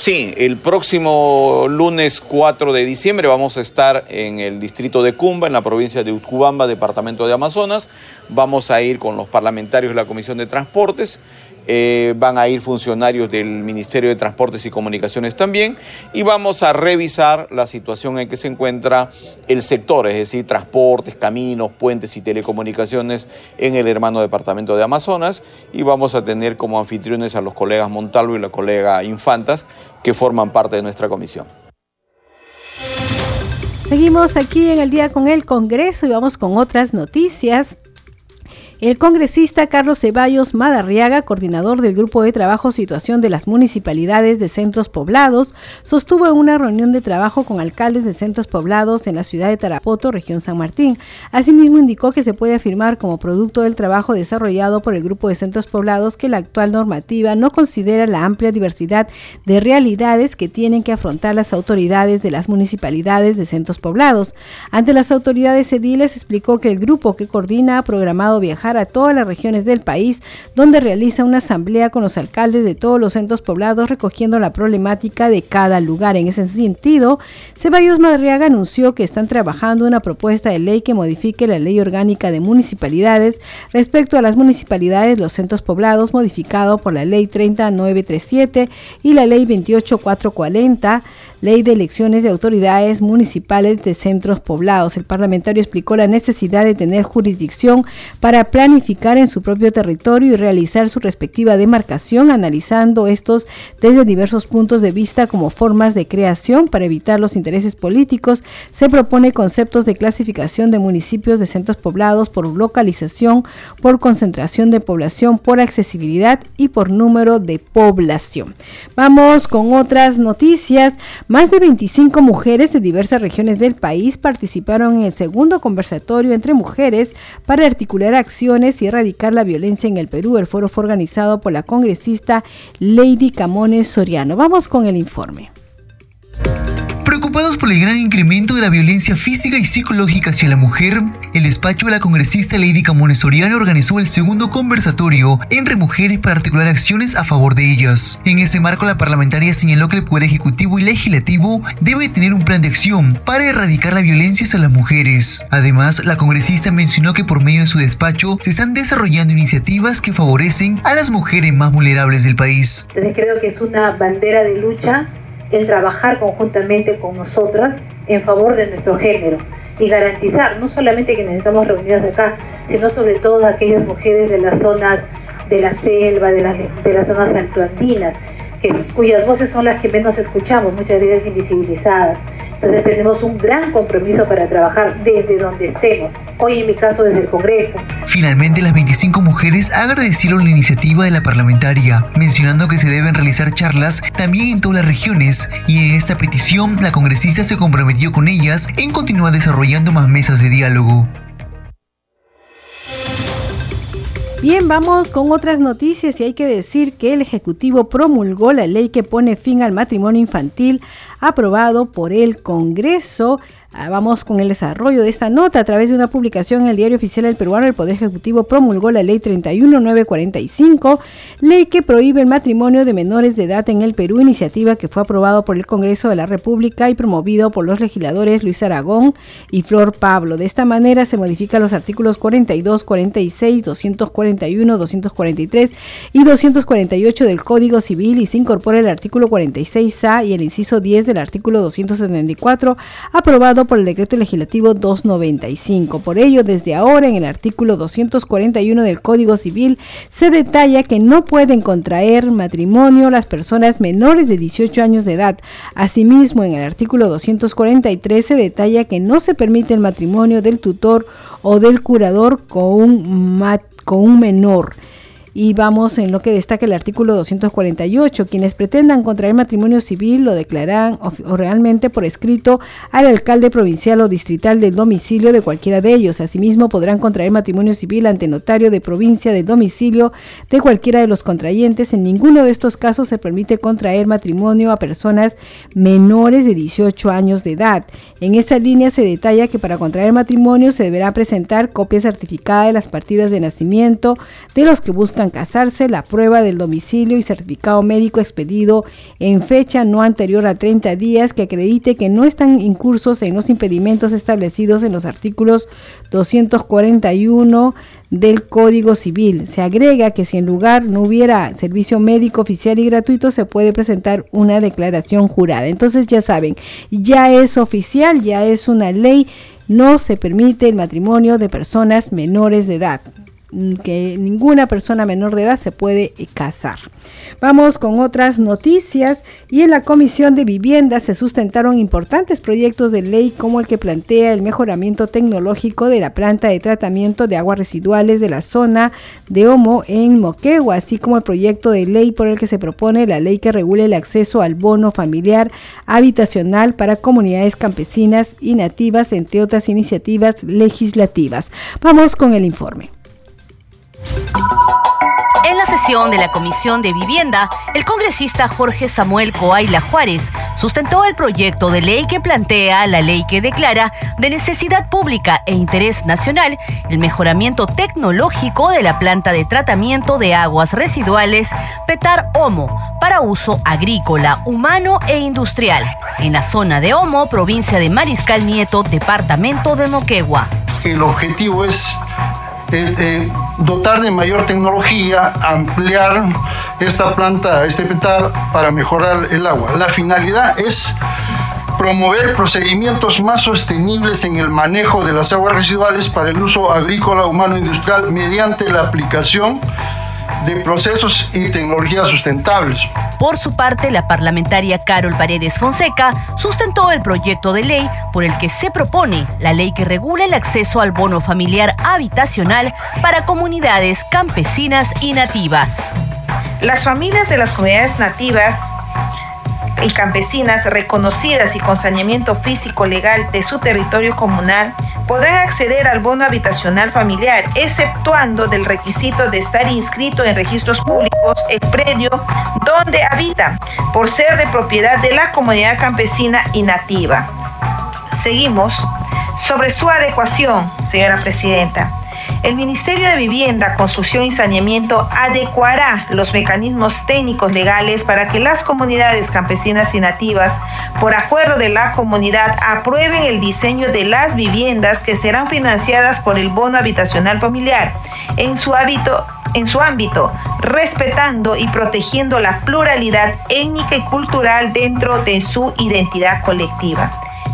Sí, el próximo lunes 4 de diciembre vamos a estar en el distrito de Cumba, en la provincia de Utcubamba, departamento de Amazonas. Vamos a ir con los parlamentarios de la Comisión de Transportes. Eh, van a ir funcionarios del Ministerio de Transportes y Comunicaciones también, y vamos a revisar la situación en que se encuentra el sector, es decir, transportes, caminos, puentes y telecomunicaciones en el hermano departamento de Amazonas, y vamos a tener como anfitriones a los colegas Montalvo y la colega Infantas, que forman parte de nuestra comisión. Seguimos aquí en el día con el Congreso y vamos con otras noticias. El congresista Carlos Ceballos Madarriaga, coordinador del Grupo de Trabajo Situación de las Municipalidades de Centros Poblados, sostuvo una reunión de trabajo con alcaldes de centros poblados en la ciudad de Tarapoto, región San Martín. Asimismo, indicó que se puede afirmar como producto del trabajo desarrollado por el Grupo de Centros Poblados que la actual normativa no considera la amplia diversidad de realidades que tienen que afrontar las autoridades de las municipalidades de centros poblados. Ante las autoridades ediles explicó que el grupo que coordina ha programado viajar a todas las regiones del país, donde realiza una asamblea con los alcaldes de todos los centros poblados recogiendo la problemática de cada lugar. En ese sentido, Ceballos Madriaga anunció que están trabajando una propuesta de ley que modifique la ley orgánica de municipalidades respecto a las municipalidades, los centros poblados, modificado por la ley 30937 y la ley 28440 Ley de Elecciones de Autoridades Municipales de Centros Poblados. El parlamentario explicó la necesidad de tener jurisdicción para planificar en su propio territorio y realizar su respectiva demarcación, analizando estos desde diversos puntos de vista como formas de creación para evitar los intereses políticos. Se propone conceptos de clasificación de municipios de centros poblados por localización, por concentración de población, por accesibilidad y por número de población. Vamos con otras noticias. Más de 25 mujeres de diversas regiones del país participaron en el segundo conversatorio entre mujeres para articular acciones y erradicar la violencia en el Perú. El foro fue organizado por la congresista Lady Camones Soriano. Vamos con el informe. Preocupados por el gran incremento de la violencia física y psicológica hacia la mujer, el despacho de la congresista Lady Camones Soriano organizó el segundo conversatorio entre mujeres para articular acciones a favor de ellas. En ese marco, la parlamentaria señaló que el Poder Ejecutivo y Legislativo debe tener un plan de acción para erradicar la violencia hacia las mujeres. Además, la congresista mencionó que por medio de su despacho se están desarrollando iniciativas que favorecen a las mujeres más vulnerables del país. Entonces creo que es una bandera de lucha el trabajar conjuntamente con nosotras en favor de nuestro género y garantizar no solamente que necesitamos reunidas acá, sino sobre todo aquellas mujeres de las zonas de la selva, de las, de las zonas altoandinas, que, cuyas voces son las que menos escuchamos, muchas veces invisibilizadas. Entonces tenemos un gran compromiso para trabajar desde donde estemos, hoy en mi caso desde el Congreso. Finalmente, las 25 mujeres agradecieron la iniciativa de la parlamentaria, mencionando que se deben realizar charlas también en todas las regiones y en esta petición la congresista se comprometió con ellas en continuar desarrollando más mesas de diálogo. Bien, vamos con otras noticias y hay que decir que el Ejecutivo promulgó la ley que pone fin al matrimonio infantil aprobado por el Congreso. Ah, vamos con el desarrollo de esta nota. A través de una publicación en el Diario Oficial del Peruano, el Poder Ejecutivo promulgó la Ley 31945, ley que prohíbe el matrimonio de menores de edad en el Perú, iniciativa que fue aprobado por el Congreso de la República y promovido por los legisladores Luis Aragón y Flor Pablo. De esta manera se modifican los artículos 42, 46, 241, 243 y 248 del Código Civil y se incorpora el artículo 46A y el inciso 10 del artículo 274, aprobado por el decreto legislativo 295. Por ello, desde ahora en el artículo 241 del Código Civil se detalla que no pueden contraer matrimonio las personas menores de 18 años de edad. Asimismo, en el artículo 243 se detalla que no se permite el matrimonio del tutor o del curador con un, con un menor. Y vamos en lo que destaca el artículo 248. Quienes pretendan contraer matrimonio civil lo declararán o, realmente por escrito al alcalde provincial o distrital del domicilio de cualquiera de ellos. Asimismo, podrán contraer matrimonio civil ante notario de provincia del domicilio de cualquiera de los contrayentes. En ninguno de estos casos se permite contraer matrimonio a personas menores de 18 años de edad. En esta línea se detalla que para contraer matrimonio se deberá presentar copia certificada de las partidas de nacimiento de los que buscan casarse, la prueba del domicilio y certificado médico expedido en fecha no anterior a 30 días que acredite que no están incursos en los impedimentos establecidos en los artículos 241 del Código Civil. Se agrega que si en lugar no hubiera servicio médico oficial y gratuito, se puede presentar una declaración jurada. Entonces ya saben, ya es oficial, ya es una ley, no se permite el matrimonio de personas menores de edad. Mm, que ninguna persona menor de edad se puede eh, casar. Vamos con otras noticias y en la Comisión de Vivienda se sustentaron importantes proyectos de ley como el que plantea el mejoramiento tecnológico de la planta de tratamiento de aguas residuales de la zona de Homo en Moquegua, así como el proyecto de ley por el que se propone la ley que regule el acceso al bono familiar habitacional para comunidades campesinas y nativas, entre otras iniciativas legislativas. Vamos con el informe. En la sesión de la Comisión de Vivienda, el congresista Jorge Samuel Coaila Juárez sustentó el proyecto de ley que plantea la ley que declara de necesidad pública e interés nacional el mejoramiento tecnológico de la planta de tratamiento de aguas residuales Petar Homo para uso agrícola, humano e industrial en la zona de Homo, provincia de Mariscal Nieto, departamento de Moquegua. El objetivo es eh, dotar de mayor tecnología, ampliar esta planta, este petar para mejorar el agua. La finalidad es promover procedimientos más sostenibles en el manejo de las aguas residuales para el uso agrícola, humano e industrial mediante la aplicación de procesos y tecnologías sustentables. Por su parte, la parlamentaria Carol Paredes Fonseca sustentó el proyecto de ley por el que se propone la ley que regula el acceso al bono familiar habitacional para comunidades campesinas y nativas. Las familias de las comunidades nativas y campesinas reconocidas y con saneamiento físico legal de su territorio comunal podrán acceder al bono habitacional familiar, exceptuando del requisito de estar inscrito en registros públicos el predio donde habitan, por ser de propiedad de la comunidad campesina y nativa. Seguimos sobre su adecuación, señora Presidenta. El Ministerio de Vivienda, Construcción y Saneamiento adecuará los mecanismos técnicos legales para que las comunidades campesinas y nativas, por acuerdo de la comunidad, aprueben el diseño de las viviendas que serán financiadas por el bono habitacional familiar en su en su ámbito, respetando y protegiendo la pluralidad étnica y cultural dentro de su identidad colectiva.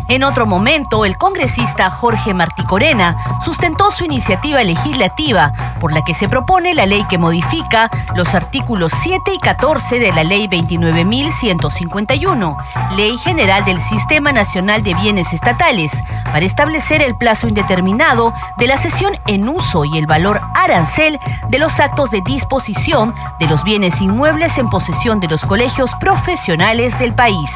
En otro momento, el congresista Jorge Martí Corena sustentó su iniciativa legislativa por la que se propone la ley que modifica los artículos 7 y 14 de la Ley 29.151, Ley General del Sistema Nacional de Bienes Estatales, para establecer el plazo indeterminado de la cesión en uso y el valor arancel de los actos de disposición de los bienes inmuebles en posesión de los colegios profesionales del país.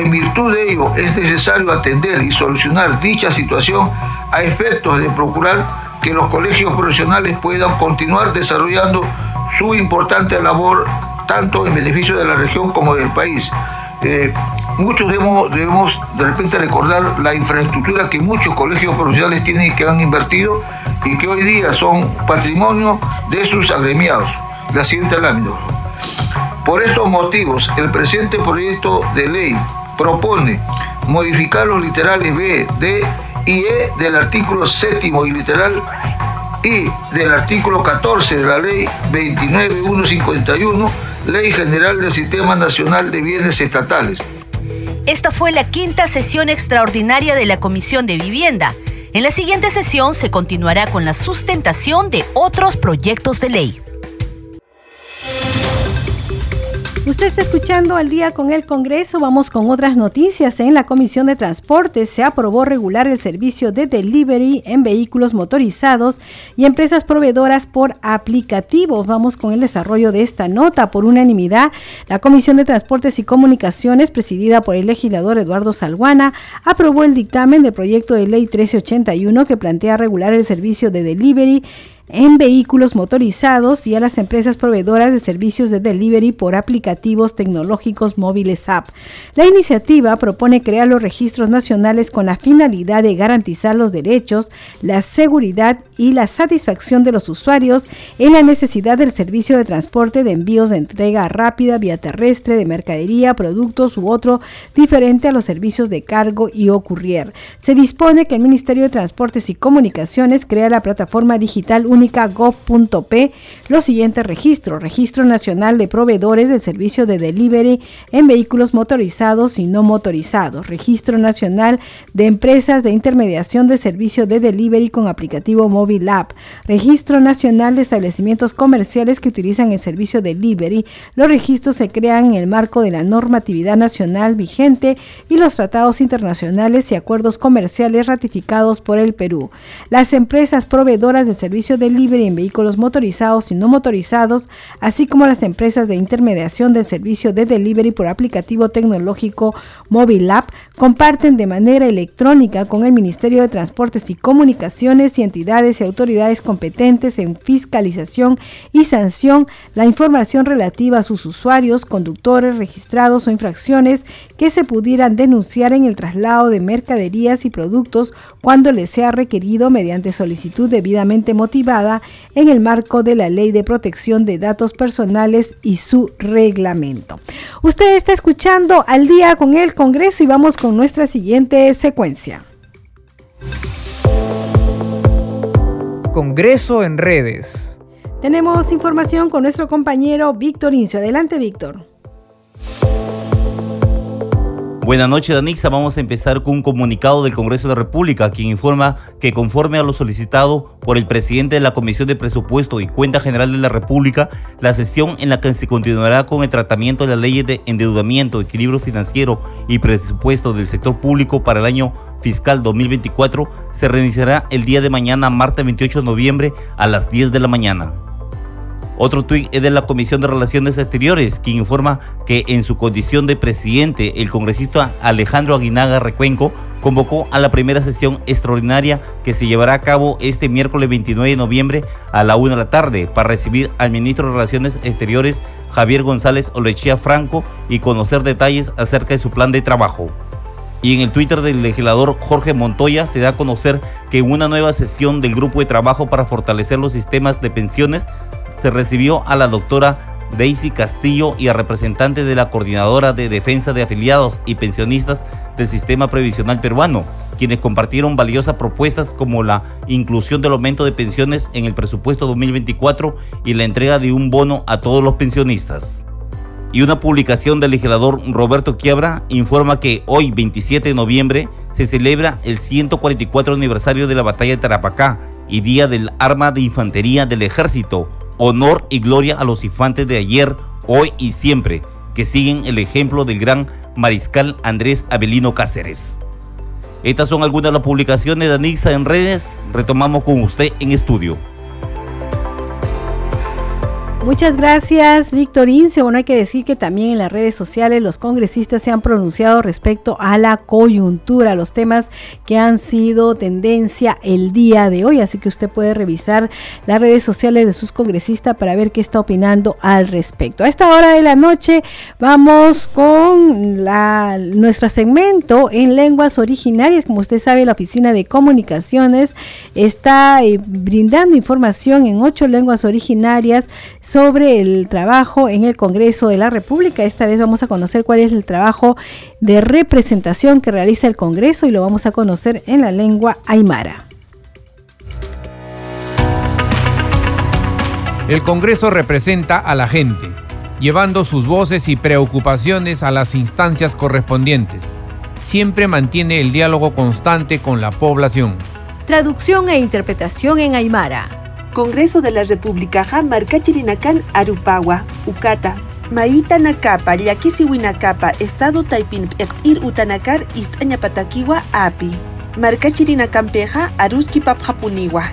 En virtud de ello, es necesario atender y solucionar dicha situación a efectos de procurar que los colegios profesionales puedan continuar desarrollando su importante labor tanto en beneficio de la región como del país. Eh, muchos debemos, de repente recordar la infraestructura que muchos colegios profesionales tienen y que han invertido y que hoy día son patrimonio de sus agremiados. La siguiente lámina. Por estos motivos, el presente proyecto de ley propone modificar los literales B, D y E del artículo séptimo y literal I del artículo 14 de la ley 29151, Ley General del Sistema Nacional de Bienes Estatales. Esta fue la quinta sesión extraordinaria de la Comisión de Vivienda. En la siguiente sesión se continuará con la sustentación de otros proyectos de ley. Usted está escuchando al día con el Congreso. Vamos con otras noticias. En la Comisión de Transporte se aprobó regular el servicio de delivery en vehículos motorizados y empresas proveedoras por aplicativos. Vamos con el desarrollo de esta nota. Por unanimidad, la Comisión de Transportes y Comunicaciones, presidida por el legislador Eduardo Salguana, aprobó el dictamen del proyecto de ley 1381 que plantea regular el servicio de delivery en vehículos motorizados y a las empresas proveedoras de servicios de delivery por aplicativos tecnológicos móviles app. La iniciativa propone crear los registros nacionales con la finalidad de garantizar los derechos, la seguridad y la satisfacción de los usuarios en la necesidad del servicio de transporte de envíos de entrega rápida vía terrestre de mercadería, productos u otro diferente a los servicios de cargo y ocurrier. Se dispone que el Ministerio de Transportes y Comunicaciones crea la plataforma digital única gov.p los siguientes registros. Registro Nacional de Proveedores del Servicio de Delivery en Vehículos Motorizados y No Motorizados. Registro Nacional de Empresas de Intermediación de Servicio de Delivery con aplicativo móvil App, Registro Nacional de Establecimientos Comerciales que utilizan el servicio de delivery. Los registros se crean en el marco de la normatividad nacional vigente y los tratados internacionales y acuerdos comerciales ratificados por el Perú. Las empresas proveedoras del servicio de delivery en vehículos motorizados y no motorizados, así como las empresas de intermediación del servicio de delivery por aplicativo tecnológico Móvil App, comparten de manera electrónica con el Ministerio de Transportes y Comunicaciones y entidades y autoridades competentes en fiscalización y sanción la información relativa a sus usuarios, conductores registrados o infracciones que se pudieran denunciar en el traslado de mercaderías y productos cuando les sea requerido mediante solicitud debidamente motivada en el marco de la Ley de Protección de Datos Personales y su reglamento. Usted está escuchando al día con el Congreso y vamos con nuestra siguiente secuencia. Congreso en redes. Tenemos información con nuestro compañero Víctor Incio. Adelante, Víctor. Buenas noches, Danixa. Vamos a empezar con un comunicado del Congreso de la República, quien informa que conforme a lo solicitado por el presidente de la Comisión de Presupuesto y Cuenta General de la República, la sesión en la que se continuará con el tratamiento de la ley de endeudamiento, equilibrio financiero y presupuesto del sector público para el año fiscal 2024 se reiniciará el día de mañana, martes 28 de noviembre, a las 10 de la mañana. Otro tuit es de la Comisión de Relaciones Exteriores, quien informa que en su condición de presidente, el congresista Alejandro Aguinaga Recuenco convocó a la primera sesión extraordinaria que se llevará a cabo este miércoles 29 de noviembre a la 1 de la tarde para recibir al ministro de Relaciones Exteriores Javier González Olechea Franco y conocer detalles acerca de su plan de trabajo. Y en el Twitter del legislador Jorge Montoya se da a conocer que una nueva sesión del grupo de trabajo para fortalecer los sistemas de pensiones se recibió a la doctora Daisy Castillo y a representantes de la Coordinadora de Defensa de Afiliados y Pensionistas del Sistema Previsional Peruano, quienes compartieron valiosas propuestas como la inclusión del aumento de pensiones en el presupuesto 2024 y la entrega de un bono a todos los pensionistas. Y una publicación del legislador Roberto Quiabra informa que hoy, 27 de noviembre, se celebra el 144 aniversario de la batalla de Tarapacá y Día del Arma de Infantería del Ejército, honor y gloria a los infantes de ayer, hoy y siempre, que siguen el ejemplo del gran mariscal Andrés Avelino Cáceres. Estas son algunas de las publicaciones de Anixa en redes. Retomamos con usted en estudio. Muchas gracias, Víctor Incio. Bueno, hay que decir que también en las redes sociales los congresistas se han pronunciado respecto a la coyuntura, los temas que han sido tendencia el día de hoy. Así que usted puede revisar las redes sociales de sus congresistas para ver qué está opinando al respecto. A esta hora de la noche vamos con la, nuestro segmento en lenguas originarias. Como usted sabe, la Oficina de Comunicaciones está eh, brindando información en ocho lenguas originarias sobre el trabajo en el Congreso de la República. Esta vez vamos a conocer cuál es el trabajo de representación que realiza el Congreso y lo vamos a conocer en la lengua aymara. El Congreso representa a la gente, llevando sus voces y preocupaciones a las instancias correspondientes. Siempre mantiene el diálogo constante con la población. Traducción e interpretación en aymara. Congreso de la República Marcachirinacan Arupawa, Ucata, Maita Nakapa, Winakapa, Estado Taipin Ir Utanakar, Istañapatakiwa, Api. Marcachirinacanpeja, Aruski Papjapuniwa.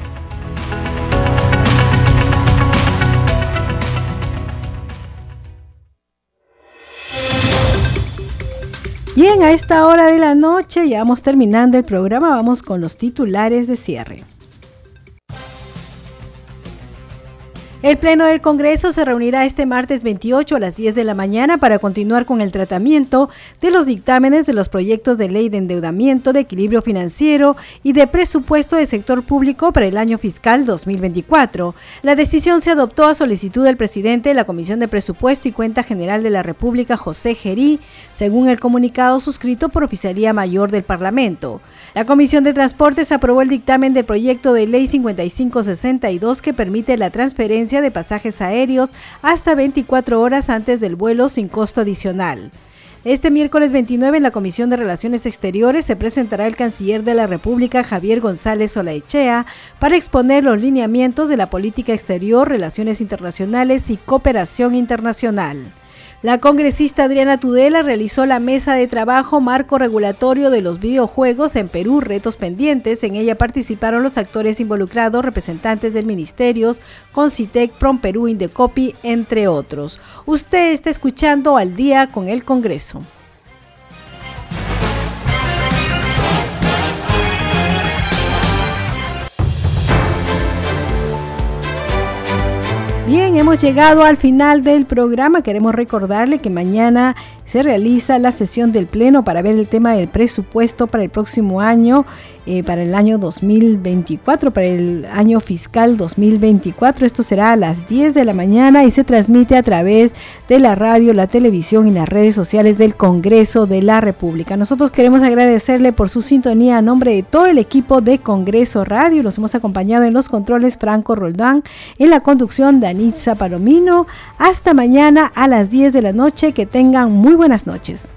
Bien, a esta hora de la noche ya vamos terminando el programa, vamos con los titulares de cierre. El Pleno del Congreso se reunirá este martes 28 a las 10 de la mañana para continuar con el tratamiento de los dictámenes de los proyectos de ley de endeudamiento, de equilibrio financiero y de presupuesto del sector público para el año fiscal 2024. La decisión se adoptó a solicitud del presidente de la Comisión de Presupuesto y Cuenta General de la República, José Gerí, según el comunicado suscrito por Oficialía Mayor del Parlamento. La Comisión de Transportes aprobó el dictamen del proyecto de ley 5562 que permite la transferencia de pasajes aéreos hasta 24 horas antes del vuelo sin costo adicional. Este miércoles 29 en la Comisión de Relaciones Exteriores se presentará el canciller de la República Javier González Olaechea para exponer los lineamientos de la política exterior, relaciones internacionales y cooperación internacional. La congresista Adriana Tudela realizó la mesa de trabajo marco regulatorio de los videojuegos en Perú, retos pendientes. En ella participaron los actores involucrados, representantes del ministerios, Concitec, Prom Perú, Indecopi, entre otros. Usted está escuchando al día con el Congreso. Bien, hemos llegado al final del programa. Queremos recordarle que mañana se realiza la sesión del Pleno para ver el tema del presupuesto para el próximo año, eh, para el año 2024, para el año fiscal 2024. Esto será a las 10 de la mañana y se transmite a través de la radio, la televisión y las redes sociales del Congreso de la República. Nosotros queremos agradecerle por su sintonía a nombre de todo el equipo de Congreso Radio. Los hemos acompañado en los controles Franco Roldán, en la conducción Danitza Palomino. Hasta mañana a las 10 de la noche. Que tengan muy buenas noches.